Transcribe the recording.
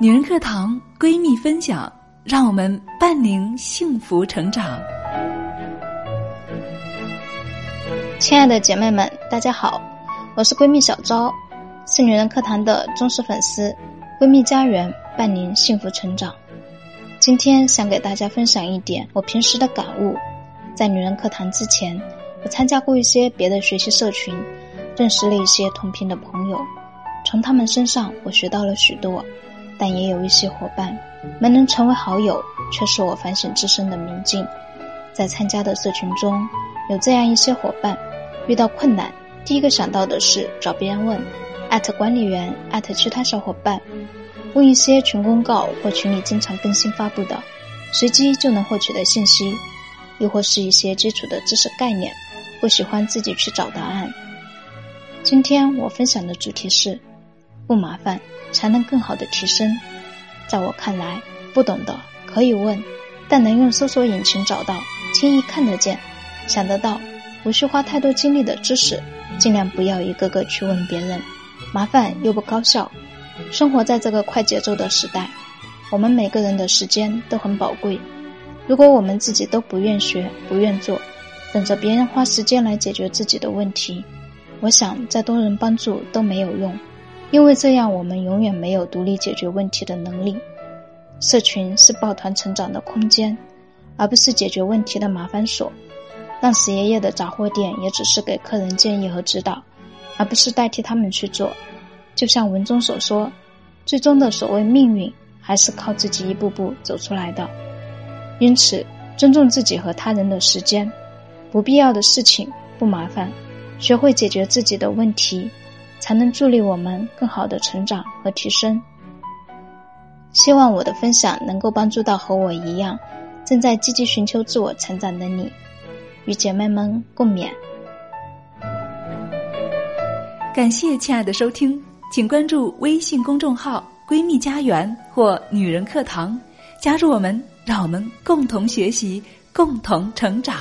女人课堂闺蜜分享，让我们伴您幸福成长。亲爱的姐妹们，大家好，我是闺蜜小昭，是女人课堂的忠实粉丝。闺蜜家园伴您幸福成长。今天想给大家分享一点我平时的感悟。在女人课堂之前，我参加过一些别的学习社群，认识了一些同频的朋友，从他们身上我学到了许多。但也有一些伙伴没能成为好友，却是我反省自身的明镜。在参加的社群中，有这样一些伙伴，遇到困难，第一个想到的是找别人问，艾特管理员，艾特其他小伙伴，问一些群公告或群里经常更新发布的，随机就能获取的信息，又或是一些基础的知识概念，不喜欢自己去找答案。今天我分享的主题是，不麻烦。才能更好的提升。在我看来，不懂的可以问，但能用搜索引擎找到、轻易看得见、想得到、无需花太多精力的知识，尽量不要一个个去问别人，麻烦又不高效。生活在这个快节奏的时代，我们每个人的时间都很宝贵。如果我们自己都不愿学、不愿做，等着别人花时间来解决自己的问题，我想再多人帮助都没有用。因为这样，我们永远没有独立解决问题的能力。社群是抱团成长的空间，而不是解决问题的麻烦锁。让死爷爷的杂货店也只是给客人建议和指导，而不是代替他们去做。就像文中所说，最终的所谓命运，还是靠自己一步步走出来的。因此，尊重自己和他人的时间，不必要的事情不麻烦，学会解决自己的问题。才能助力我们更好的成长和提升。希望我的分享能够帮助到和我一样正在积极寻求自我成长的你，与姐妹们共勉。感谢亲爱的收听，请关注微信公众号“闺蜜家园”或“女人课堂”，加入我们，让我们共同学习，共同成长。